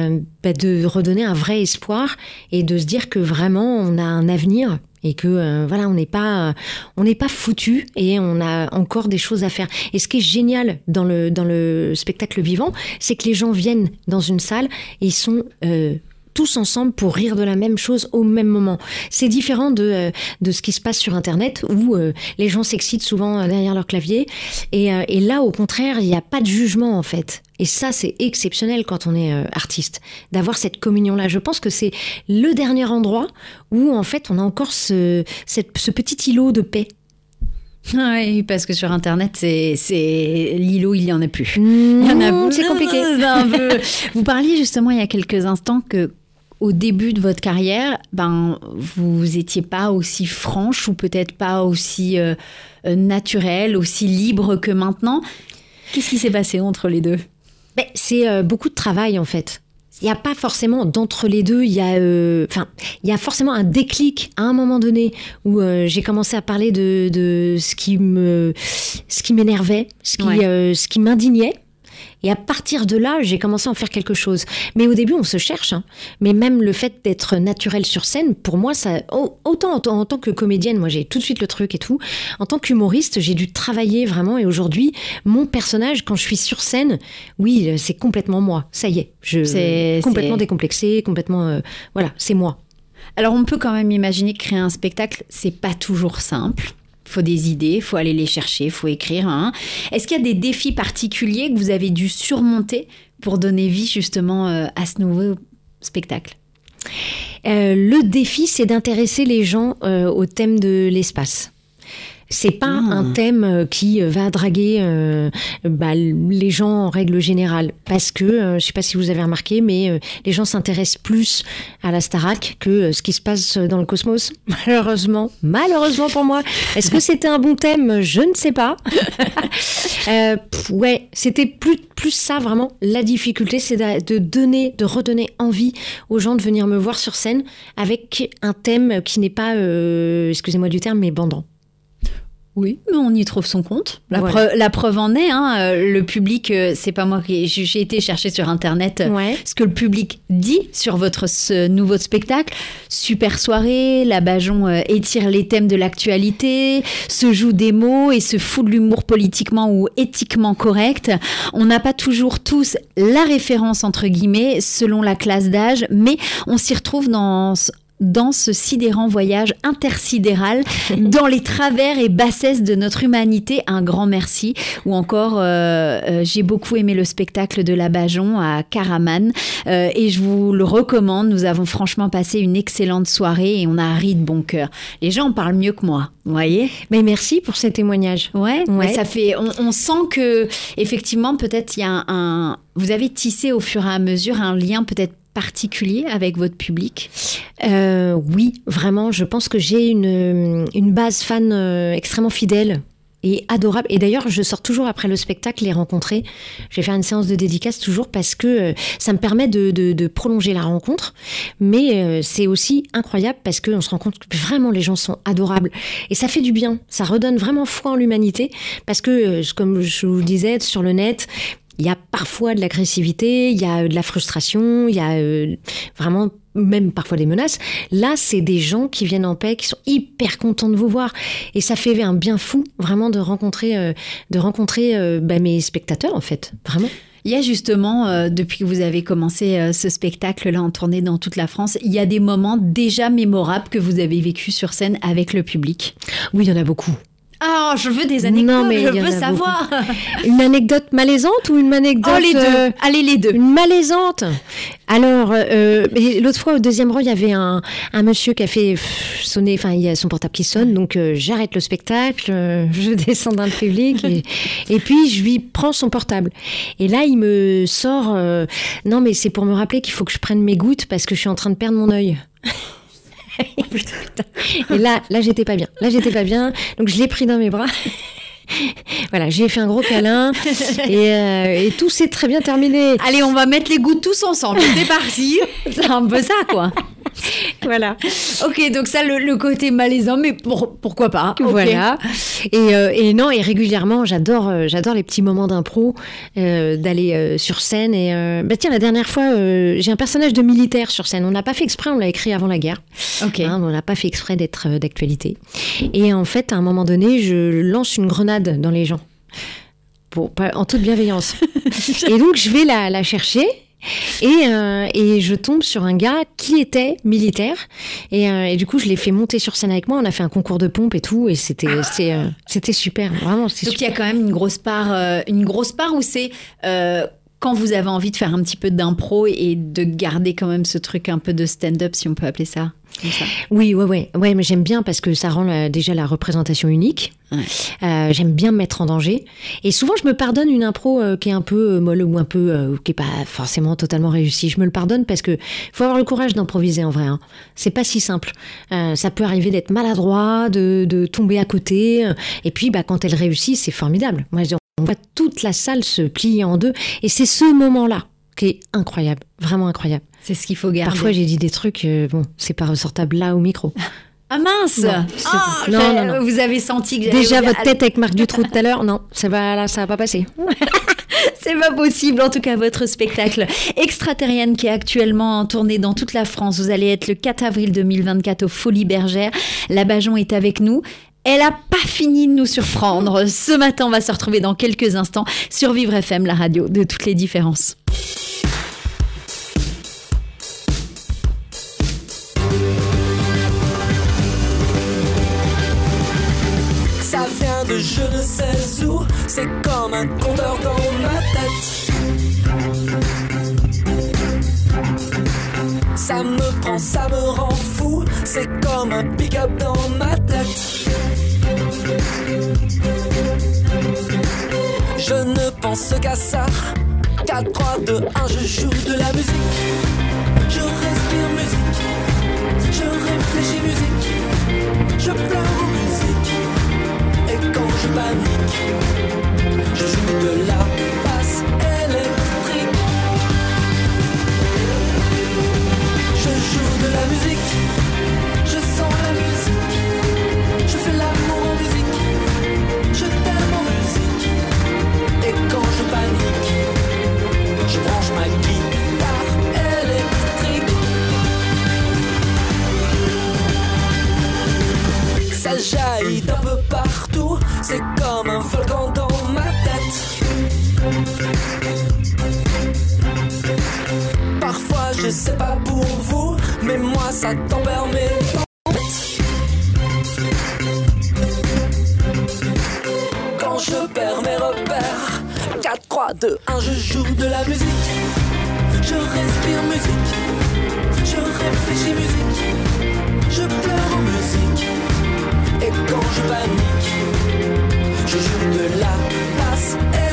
bah, de redonner un vrai espoir et de se dire que vraiment on a un avenir et que euh, voilà on n'est pas on n'est pas foutu et on a encore des choses à faire. Et ce qui est génial dans le dans le spectacle vivant c'est que les gens viennent dans une salle et ils sont euh, tous ensemble pour rire de la même chose au même moment. C'est différent de, euh, de ce qui se passe sur Internet où euh, les gens s'excitent souvent euh, derrière leur clavier. Et, et là, au contraire, il n'y a pas de jugement en fait. Et ça, c'est exceptionnel quand on est artiste, d'avoir cette communion-là. Je pense que c'est le dernier endroit où en fait on a encore ce, cette- ce petit îlot de paix. Oui, parce que sur Internet, c'est l'îlot, il y en a plus. Il y en a c'est compliqué. Peu- Vous parliez justement il y a quelques instants que au début de votre carrière, ben vous étiez pas aussi franche ou peut-être pas aussi euh, naturelle, aussi libre que maintenant? Qu'est-ce qui s'est passé entre les deux? Ben, c'est euh, beaucoup de travail en fait. il n'y a pas forcément d'entre les deux. Il y a, euh, il y a forcément un déclic à un moment donné où euh, j'ai commencé à parler de, de ce qui me, ce qui m'énervait, ce qui, Ouais. ce qui m'indignait. Et à partir de là, j'ai commencé à en faire quelque chose. Mais au début, on se cherche. hein. Mais même le fait d'être naturel sur scène, pour moi, ça, au- autant en, en tant que comédienne, moi j'ai tout de suite le truc et tout. En tant qu'humoriste, j'ai dû travailler vraiment. Et aujourd'hui, mon personnage, quand je suis sur scène, oui, c'est complètement moi. Ça y est, je C'est- complètement décomplexé, complètement, euh, voilà, c'est moi. Alors on peut quand même imaginer que créer un spectacle, c'est pas toujours simple. Faut des idées, il faut aller les chercher, faut écrire. hein. Est-ce qu'il y a des défis particuliers que vous avez dû surmonter pour donner vie justement euh, à ce nouveau spectacle? Euh, le défi, c'est d'intéresser les gens euh, au thème de l'espace. C'est pas Ah. un thème euh, qui euh, va draguer euh, bah, les gens en règle générale, parce que euh, je sais pas si vous avez remarqué, mais euh, les gens s'intéressent plus à la Starac que ce qui se passe dans le cosmos. Malheureusement, malheureusement pour moi. Est-ce que c'était un bon thème? Je ne sais pas. Pff, ouais, c'était plus plus ça vraiment. La difficulté, c'est de, donner, de redonner envie aux gens de venir me voir sur scène avec un thème qui n'est pas, excusez-moi du terme, mais bandant. Oui, mais on y trouve son compte. La, preuve, la preuve en est, hein, euh, le public, euh, c'est pas moi qui j'ai été chercher sur internet euh, Ouais. ce que le public dit sur votre ce nouveau spectacle. Super soirée, la Bajon étire les thèmes de l'actualité, se joue des mots et se fout de l'humour politiquement ou éthiquement correct. On n'a pas toujours tous la référence entre guillemets selon la classe d'âge, mais on s'y retrouve dans dans ce sidérant voyage intersidéral dans les travers et bassesses de notre humanité. Un grand merci. Ou encore, euh, euh, j'ai beaucoup aimé le spectacle de la Bajon à Caraman euh, et je vous le recommande. Nous avons franchement passé une excellente soirée et on a ri de bon cœur. Les gens en parlent mieux que moi, vous voyez Mais merci pour ces témoignages. Ouais, Ouais. ça fait. On, on sent que effectivement, peut-être il y a un, un- Vous avez tissé au fur et à mesure un lien peut-être particulier avec votre public? Euh, oui, vraiment, je pense que j'ai une, une base fan euh, extrêmement fidèle et adorable. Et d'ailleurs, je sors toujours après le spectacle les rencontrer. Je vais faire une séance de dédicace toujours parce que euh, ça me permet de, de- de prolonger la rencontre. Mais euh, c'est aussi incroyable parce qu'on se rend compte que vraiment les gens sont adorables. Et ça fait du bien. Ça redonne vraiment foi en l'humanité parce que, comme je vous disais, sur le net, il y a parfois de l'agressivité, il y a euh, de la frustration, il y a euh, vraiment même parfois des menaces. Là, c'est des gens qui viennent en paix, qui sont hyper contents de vous voir, et ça fait un bien fou, vraiment, de rencontrer, euh, de rencontrer bah, mes spectateurs, en fait, vraiment. Il y a justement, euh, depuis que vous avez commencé euh, ce spectacle-là en tournée dans toute la France, il y a des moments déjà mémorables que vous avez vécus sur scène avec le public? Oui, il y en a beaucoup. Ah, je veux des anecdotes, Non, mais je veux savoir. Une anecdote malaisante ou une anecdote Oh, les deux. euh, Allez, les deux. Une malaisante. Alors, euh, l'autre fois, au deuxième rang, il y avait un, un monsieur qui a fait sonner, enfin, il y a son portable qui sonne, donc euh, j'arrête le spectacle, je descends dans le public, et, et puis je lui prends son portable. Et là, il me sort, non, mais c'est pour me rappeler qu'il faut que je prenne mes gouttes parce que je suis en train de perdre mon œil. Et là, là, j'étais pas bien. Là, j'étais pas bien. Donc, je l'ai pris dans mes bras. voilà, j'ai fait un gros câlin et, euh, et tout s'est très bien terminé. Allez, on va mettre les gouttes tous ensemble. C'est parti. C'est un peu ça, quoi. Voilà. Ok, donc ça, le, le côté malaisant, mais pour- pourquoi pas ok. Voilà. Et, euh, et non, et régulièrement, j'adore, euh, j'adore les petits moments d'impro, euh, d'aller sur scène. Et bah tiens, la dernière fois, j'ai un personnage de militaire sur scène. On n'a pas fait exprès, on l'a écrit avant la guerre. Ok. Hein, on n'a pas fait exprès d'être d'actualité. Et en fait, à un moment donné, je lance une grenade dans les gens. Pour, en toute bienveillance. et donc, je vais la, la chercher. Et, euh, et je tombe sur un gars qui était militaire. Et, euh, et du coup, je l'ai fait monter sur scène avec moi. On a fait un concours de pompe et tout. Et c'était c'était euh, c'était super. Vraiment, c'était Donc il super. y a quand même une grosse part, une grosse part où c'est quand vous avez envie de faire un petit peu d'impro et de garder quand même ce truc un peu de stand-up, si on peut appeler ça. ça. Oui, ouais, ouais, ouais, mais j'aime bien parce que ça rend la- déjà la représentation unique. Ouais. Euh, j'aime bien me mettre en danger. Et souvent, je me pardonne une impro euh, qui est un peu euh, molle ou un peu qui est pas forcément totalement réussie. Je me le pardonne parce que faut avoir le courage d'improviser en vrai. Hein. C'est pas si simple. Ça peut arriver d'être maladroit, de, de tomber à côté. Et puis, bah, quand elle réussit, c'est formidable. Moi, je- on voit toute la salle se plier en deux. Et c'est ce moment-là qui est incroyable, vraiment incroyable. C'est ce qu'il faut garder. Parfois, j'ai dit des trucs, euh, bon, c'est pas ressortable là au micro. Ah mince Non, Ah, non, non, non. Vous avez senti que Déjà, votre tête avec Marc Dutroux tout à l'heure, non, ça va, là, ça va pas passer. C'est pas possible, en tout cas, votre spectacle extraterrienne qui est actuellement en tournée dans toute la France. Vous allez être le 4 avril 2024 au Folies Bergères. La Bajon est avec nous. Elle a pas fini de nous surprendre. Ce matin, on va se retrouver dans quelques instants sur Vivre FM, la radio de toutes les différences. Ça vient de je ne sais où, c'est comme un compteur dans ma tête. Ça me prend, ça me rend fou, c'est comme un pick-up dans ma tête. Pense qu'à ça. 4, 3, 2, 1, je joue de la musique. Je respire musique. Je réfléchis musique. Je pleure musique. Et quand je panique, je joue de la basse électrique. Je joue de la musique, Ça jaillit d'un peu partout, c'est comme un volcan dans ma tête. Parfois je sais pas pour vous, mais moi ça tempère mes. Quand je perds mes repères, 4, 3, 2, 1, je joue de la musique. Je respire musique, je réfléchis musique, je pleure musique. Je panique, je joue de la basse électrique.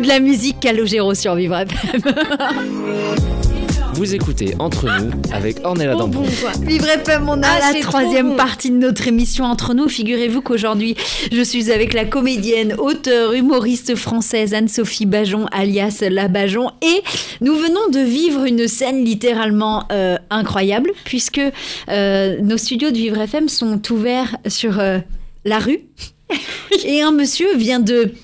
De la musique Calogero sur Vivre FM. Vous écoutez Entre nous avec Ornella Dampron. Vivre FM, on a Ah, la troisième bon. partie de notre émission Entre nous. Figurez-vous qu'aujourd'hui, je suis avec la comédienne, auteure, humoriste française Anne-Sophie Bajon, alias La Bajon. Et nous venons de vivre une scène littéralement euh, incroyable, puisque euh, nos studios de Vivre FM sont ouverts sur euh, la rue. Et un monsieur vient de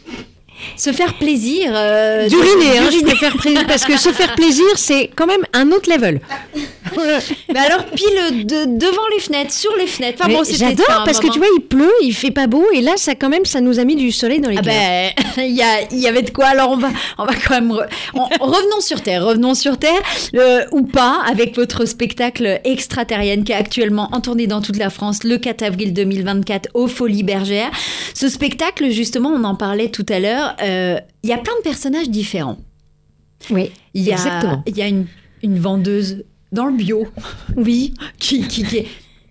se faire plaisir. euh, D'uriner, hein, je plaisir, parce que se faire plaisir, c'est quand même un autre level. Mais alors, pile de- devant les fenêtres, sur les fenêtres. Enfin bon, J'adore parce que tu vois, il pleut, il fait pas beau, et là, ça quand même, ça nous a mis du soleil dans les Ah ben, il y, a- il y avait de quoi. Alors on va, on va quand même. re- on- revenons sur terre, revenons sur terre, euh, ou pas, avec votre spectacle extraterrienne qui est actuellement en tournée dans toute la France, le 4 avril 2024 au Folies Bergères. Ce spectacle, justement, on en parlait tout à l'heure. euh, Il y a plein de personnages différents. Oui, Il y a, exactement. il y a une, une vendeuse dans le bio. Oui. Qui, qui, qui est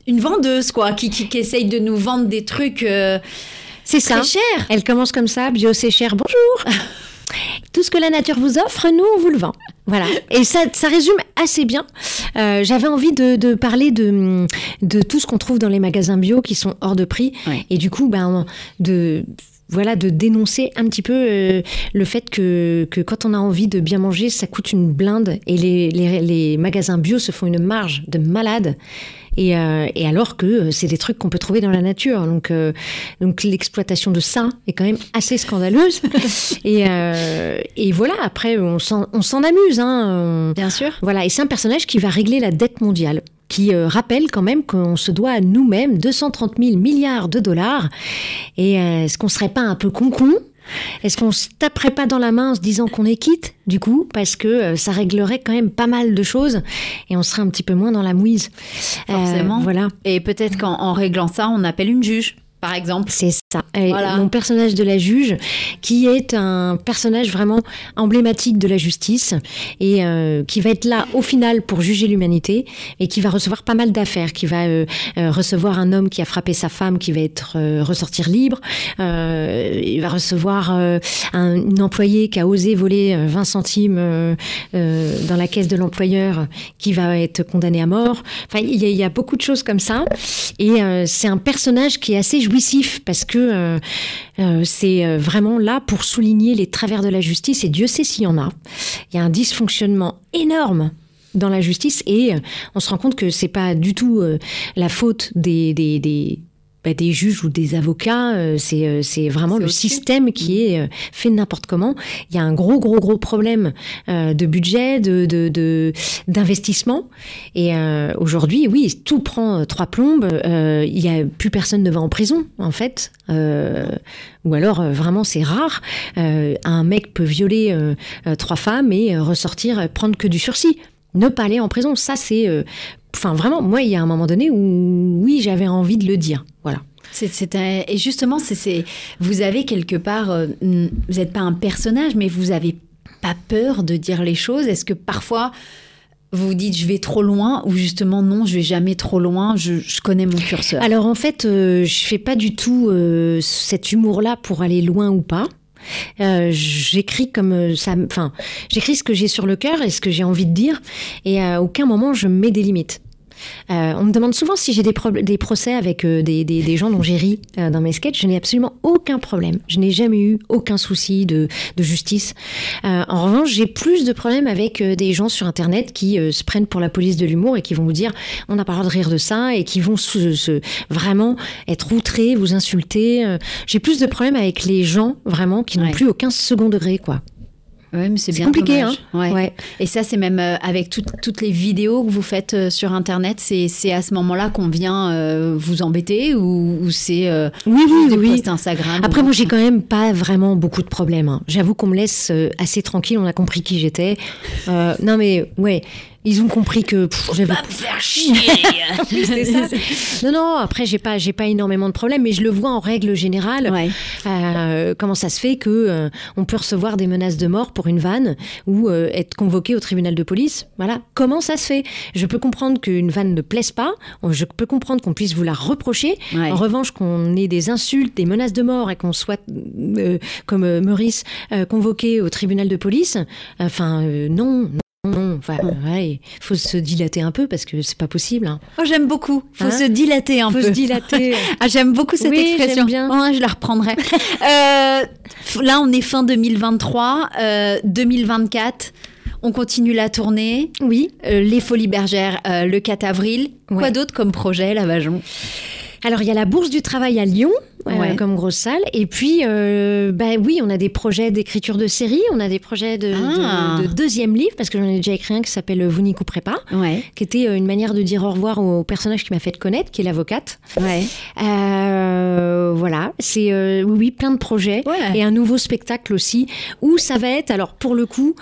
une vendeuse, quoi, qui, qui, qui essaye de nous vendre des trucs euh, C'est ça. chers. Elle commence comme ça, bio c'est cher, bonjour. Tout ce que la nature vous offre, nous on vous le vend. Voilà. Et ça, ça résume assez bien. Euh, J'avais envie de, de parler de, de tout ce qu'on trouve dans les magasins bio qui sont hors de prix. Ouais. Et du coup, ben, de voilà, de dénoncer un petit peu euh, le fait que, que quand on a envie de bien manger, ça coûte une blinde et les, les, les magasins bio se font une marge de malade. Et, euh, et alors que euh, c'est des trucs qu'on peut trouver dans la nature. Donc, euh, donc l'exploitation de ça est quand même assez scandaleuse. et, euh, et voilà, après, on s'en on s'en amuse. Hein, on- Bien sûr. voilà, et c'est un personnage qui va régler la dette mondiale, qui euh, rappelle quand même qu'on se doit à nous-mêmes 230 000 milliards de dollars. Et euh, est-ce qu'on serait pas un peu con-con? Est-ce qu'on se taperait pas dans la main en se disant qu'on est quitte, du coup, parce que euh, ça réglerait quand même pas mal de choses et on serait un petit peu moins dans la mouise. Forcément. voilà. Et peut-être qu'en en réglant ça, on appelle une juge, par exemple. C'est ça. Voilà. Mon personnage de la juge, qui est un personnage vraiment emblématique de la justice et euh, qui va être là au final pour juger l'humanité et qui va recevoir pas mal d'affaires, qui va euh, euh, recevoir un homme qui a frappé sa femme, qui va être euh, ressortir libre. Il va recevoir un, une employée qui a osé voler euh, 20 centimes dans la caisse de l'employeur, qui va être condamné à mort. Enfin, il y, y a beaucoup de choses comme ça. Et c'est un personnage qui est assez parce que euh, euh, c'est euh, vraiment là pour souligner les travers de la justice et Dieu sait s'il y en a. Il y a un dysfonctionnement énorme dans la justice et on se rend compte que c'est pas du tout la faute des bah, des juges ou des avocats, euh, c'est euh, c'est vraiment C'est le système qui est euh, fait n'importe comment. Il y a un gros gros gros problème de budget, de de- de- d'investissement. Et aujourd'hui, oui, tout prend trois plombes. Il y a plus personne ne va en prison, en fait. Ou alors, vraiment, c'est rare. Un mec peut violer trois femmes et ressortir, prendre que du sursis. Ne pas aller en prison, ça c'est... euh, Enfin, vraiment, moi, il y a un moment donné où, oui, j'avais envie de le dire. Voilà. C'est, un- et justement, c'est, vous avez quelque part, euh, vous n'êtes pas un personnage, mais vous avez pas peur de dire les choses. Est-ce que parfois vous vous dites je vais trop loin ou justement non, je vais jamais trop loin, je, je connais mon curseur? Alors en fait, euh, je fais pas du tout euh, cet humour-là pour aller loin ou pas. Euh, j'écris comme euh, ça, enfin, j'écris ce que j'ai sur le cœur et ce que j'ai envie de dire, et à aucun moment je me mets des limites. Euh, on me demande souvent si j'ai des, procès avec euh, des, des- des gens dont j'ai ri euh, dans mes sketchs. Je n'ai absolument aucun problème. Je n'ai jamais eu aucun souci de, de justice. En revanche, j'ai plus de problèmes avec des gens sur Internet qui se prennent pour la police de l'humour et qui vont vous dire on n'a pas le droit de rire de ça et qui vont se, se- vraiment être outrés, vous insulter. J'ai plus de problèmes avec les gens vraiment qui n'ont Ouais. plus aucun second degré quoi. Mais c'est bien compliqué, hein. Ouais. Ouais. Et ça, c'est même euh, avec toutes- toutes les vidéos que vous faites euh, sur Internet, c'est, à ce moment-là qu'on vient euh, vous embêter ou, ou c'est Oui, oui, des oui. posts Instagram Après, ou- moi, j'ai quand même pas vraiment beaucoup de problèmes. hein. J'avoue qu'on me laisse assez tranquille. On a compris qui j'étais. Non, mais ouais, ils ont compris que pff, j'avais. me faire chier ça. Non, non. Après, j'ai pas, j'ai pas énormément de problèmes, mais je le vois en règle générale. Ouais. Euh, comment ça se fait que euh, on peut recevoir des menaces de mort pour une vanne ou euh, être convoqué au tribunal de police? Voilà. Comment ça se fait? Je peux comprendre qu'une vanne ne plaise pas. Je peux comprendre qu'on puisse vous la reprocher. Ouais. En revanche, qu'on ait des insultes, des menaces de mort et qu'on soit, comme Maurice, convoqué au tribunal de police, enfin, non, non. Enfin, ouais, il faut se dilater un peu parce que c'est pas possible. hein. Oh, j'aime beaucoup. Faut Hein se dilater un Faut peu. se dilater. Ah, j'aime beaucoup cette Oui, expression. bien. Ouais, je la reprendrai. Euh, là, on est fin 2023, euh, 2024. On continue la tournée. oui. Euh, les Folies Bergères euh, le 4 avril. Quoi d'autre comme projet, la Vajon Alors, il y a la Bourse du Travail à Lyon, euh, comme grosse salle. Et puis, euh, bah oui, on a des projets d'écriture de série, on a des projets de, Ah. de- de deuxième livre, parce que j'en ai déjà écrit un qui s'appelle Vous n'y couperez pas, Ouais. qui était euh, une manière de dire au revoir au personnage qui m'a fait connaître, qui est l'avocate. Ouais. Euh, voilà, c'est oui, plein de projets. Et un nouveau spectacle aussi, où ça va être, alors pour le coup,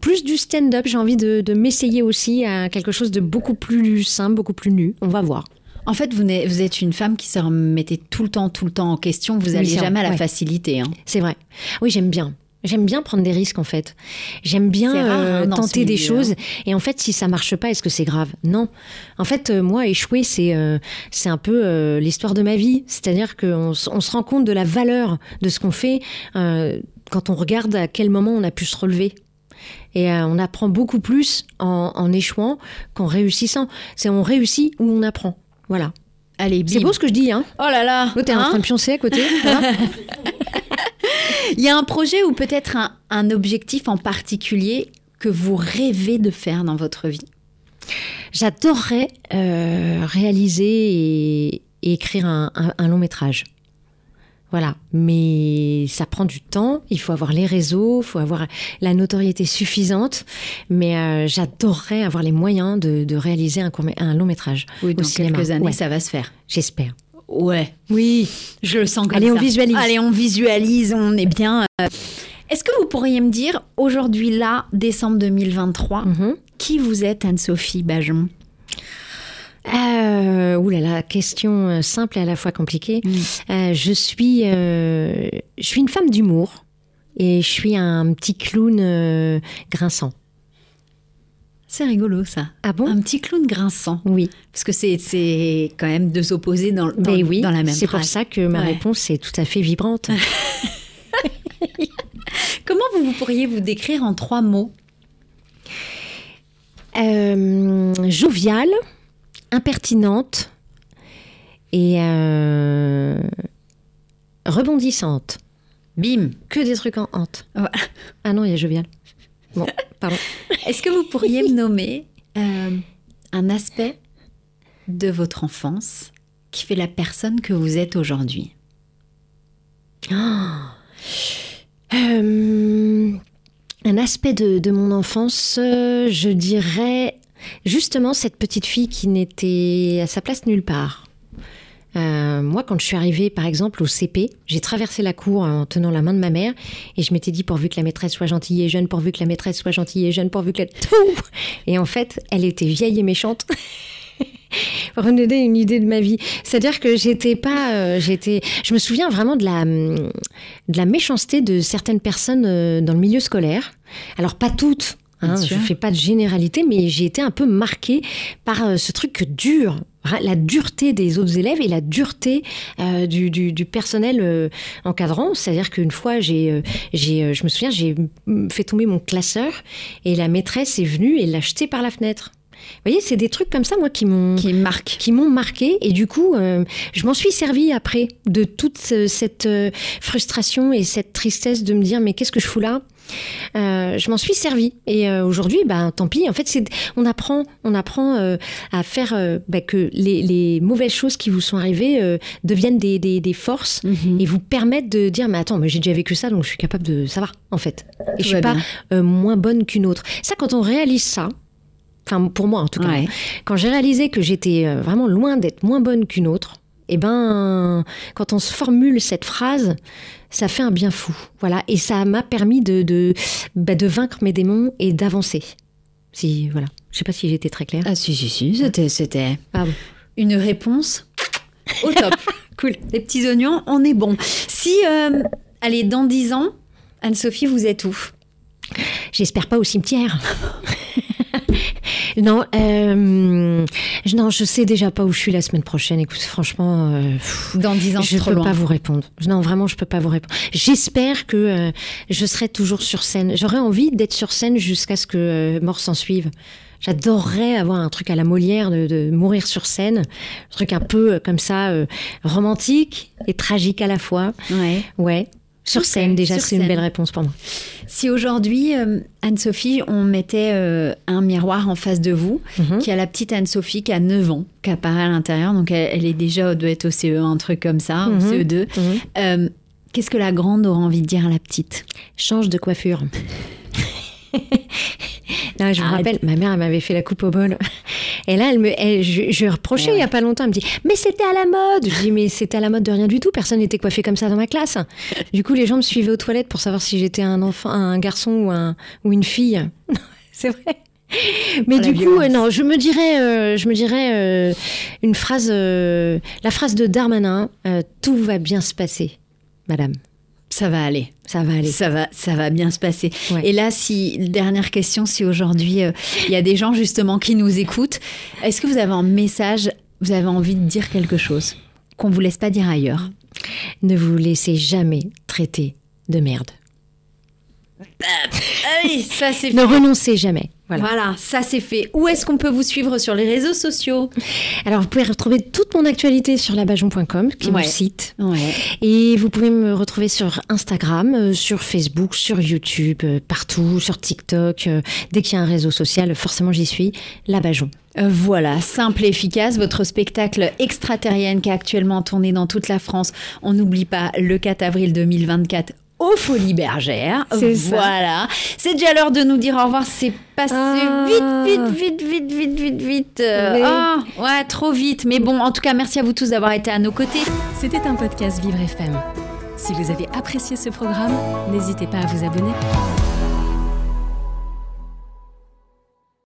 plus du stand-up. J'ai envie de, de m'essayer aussi à quelque chose de beaucoup plus simple, beaucoup plus nu. On va voir. En fait, vous, êtes une femme qui se remettait tout le temps, tout le temps en question. Vous Oui, n'allez c'est vrai, jamais à la ouais. facilité. hein. C'est vrai. Oui, j'aime bien. J'aime bien prendre des risques en fait. J'aime bien rare, euh, hein, ce tenter des milieu, choses. Et en fait, si ça marche pas, est-ce que c'est grave? Non. En fait, euh, moi, échouer, c'est euh, c'est un peu euh, l'histoire de ma vie. C'est-à-dire qu'on on se rend compte de la valeur de ce qu'on fait euh, quand on regarde à quel moment on a pu se relever. Et euh, on apprend beaucoup plus en, en échouant qu'en réussissant. C'est on réussit ou on apprend. Voilà. Allez, C'est beau ce que je dis, hein Oh là là est en hein train de pioncer à côté. Il y a un projet ou peut-être un, un objectif en particulier que vous rêvez de faire dans votre vie? J'adorerais euh, réaliser et, et écrire un, un- un long métrage. Voilà, mais ça prend du temps, il faut avoir les réseaux, il faut avoir la notoriété suffisante, mais euh, j'adorerais avoir les moyens de, de réaliser un, court- un long métrage Oui, dans cinéma. quelques années, Ouais, ça va se faire. J'espère. Ouais, Oui, je le sens comme Allez, on visualise. Allez, on visualise, on est bien. euh. Est-ce que vous pourriez me dire, aujourd'hui, là, décembre 2023, Mhm. qui vous êtes, Anne-Sophie Bajon? Euh, ouh là là, question euh, simple et à la fois compliquée. Euh, je suis, euh, je suis une femme d'humour et je suis un petit clown grinçant. C'est rigolo, ça. Ah bon? Un petit clown grinçant. Oui. Parce que c'est- quand même deux opposés dans, dans, Ben oui, dans la même c'est pour ça que ma Ouais. réponse est tout à fait vibrante. Comment vous, vous pourriez vous décrire en trois mots? Joviale, impertinente et euh, rebondissante. Bim Que des trucs en hante. Voilà. Ah non, il y a jovial. Bon, pardon. Est-ce que vous pourriez me nommer euh, un aspect de votre enfance qui fait la personne que vous êtes aujourd'hui? Euh, un aspect de, de mon enfance, je dirais justement cette petite fille qui n'était à sa place nulle part. Euh, moi, quand je suis arrivée, par exemple, au CP, j'ai traversé la cour en tenant la main de ma mère et je m'étais dit pourvu que la maîtresse soit gentille et jeune, pourvu que la maîtresse soit gentille et jeune, pourvu que la... Et en fait, elle était vieille et méchante. Donner une idée de ma vie. C'est-à-dire que j'étais pas, euh, j'étais, je me souviens vraiment de la, de la méchanceté de certaines personnes euh, dans le milieu scolaire. Alors pas toutes. Hein, je sûr. fais pas de généralité, mais j'ai été un peu marquée par euh, ce truc dur, la dureté des autres élèves et la dureté euh, du, du- du personnel euh, encadrant. C'est-à-dire qu'une fois, j'ai, euh, j'ai, je me souviens, j'ai fait tomber mon classeur et la maîtresse est venue et l'a jeté par la fenêtre. Vous voyez, c'est des trucs comme ça, moi, qui m'ont qui marque qui m'ont marqué. Et du coup euh, je m'en suis servi après de toute ce- cette euh, frustration et cette tristesse de me dire mais qu'est-ce que je fous là? Euh, je m'en suis servi. Et euh, aujourd'hui ben tant pis. En fait c'est on apprend on apprend euh, à faire euh, bah, que les, les mauvaises choses qui vous sont arrivées euh, deviennent des, des, des forces Mhm. et vous permettent de dire mais attends mais j'ai déjà vécu ça donc je suis capable de ça va en fait. Et je va suis pas euh, moins bonne qu'une autre. Ça quand on réalise ça enfin pour moi en tout cas Ouais. quand j'ai réalisé que j'étais euh, vraiment loin d'être moins bonne qu'une autre, eh ben, quand on se formule cette phrase, ça fait un bien fou. Voilà. Et ça m'a permis de, de, bah, de vaincre mes démons et d'avancer. Si, voilà. Je sais pas si j'étais très claire. Ah si, si, si, c'était, c'était Ah bon. une réponse au top. cool. Les petits oignons, on est bon. Si, euh, allez, dans 10 ans, Anne-Sophie, vous êtes où? J'espère pas au cimetière. non, euh, je- non, je sais déjà pas où je suis la semaine prochaine. Écoute, franchement, euh, pff, Dans 10 ans, je peux loin. pas vous répondre. Non, vraiment, je peux pas vous répondre. J'espère que euh, je serai toujours sur scène. J'aurais envie d'être sur scène jusqu'à ce que euh, mort s'en suive. J'adorerais avoir un truc à la Molière de, de mourir sur scène, un truc un peu euh, comme ça, euh, romantique et tragique à la fois. Ouais. Ouais. Sur scène, déjà, c'est une belle réponse pour moi. Si aujourd'hui, euh, Anne-Sophie, on mettait euh, un miroir en face de vous, Mhm. qui a la petite Anne-Sophie qui a 9 ans, qui apparaît à l'intérieur, donc elle, elle est déjà, doit être au CE, un truc comme ça, au Mhm. CE2. Mhm. Euh, Qu'est-ce que la grande aura envie de dire à la petite? Change de coiffure. Non, je me Arrête. rappelle, ma mère, elle m'avait fait la coupe au bol. Et là, elle me, elle- je, je lui reprochais Ouais. il y a pas longtemps. Elle me dit, mais c'était à la mode. Je dis, mais c'était à la mode de rien du tout. Personne n'était coiffé comme ça dans ma classe. Du coup, les gens me suivaient aux toilettes pour savoir si j'étais un enfant, un garçon ou, un, ou une fille. C'est vrai. Mais Oh, du coup, euh, non, je me dirais, euh, je me dirais euh, une phrase, la phrase de Darmanin tout va bien se passer, madame. Ça va aller. Ça va aller. Ça va, ça va bien se passer. Ouais. Et là, si dernière question, si aujourd'hui euh, il y a des gens justement qui nous écoutent, est-ce que vous avez un message, vous avez envie de dire quelque chose qu'on vous laisse pas dire ailleurs? Ne vous laissez jamais traiter de merde. Ah ça c'est Ne renoncez jamais. Voilà. Voilà. ça c'est fait. Où est-ce qu'on peut vous suivre sur les réseaux sociaux? Alors, vous pouvez retrouver toute mon actualité sur labajon.com, qui est Ouais. mon site. Ouais. Et vous pouvez me retrouver sur Instagram, euh, sur Facebook, sur YouTube, euh, partout, sur TikTok. euh, dès qu'il y a un réseau social, forcément j'y suis. Labajon. Voilà, simple et efficace. Votre spectacle extraterrienne qui est actuellement tourné dans toute la France. On n'oublie pas le 4 avril 2024 aux Folies Bergères. Voilà. C'est déjà l'heure de nous dire au revoir. C'est passé Ah. vite, vite, vite, vite, vite, vite, vite. Oui. ah, ouais, trop vite. Mais bon, en tout cas, merci à vous tous d'avoir été à nos côtés. C'était un podcast Vivre FM. Si vous avez apprécié ce programme, n'hésitez pas à vous abonner.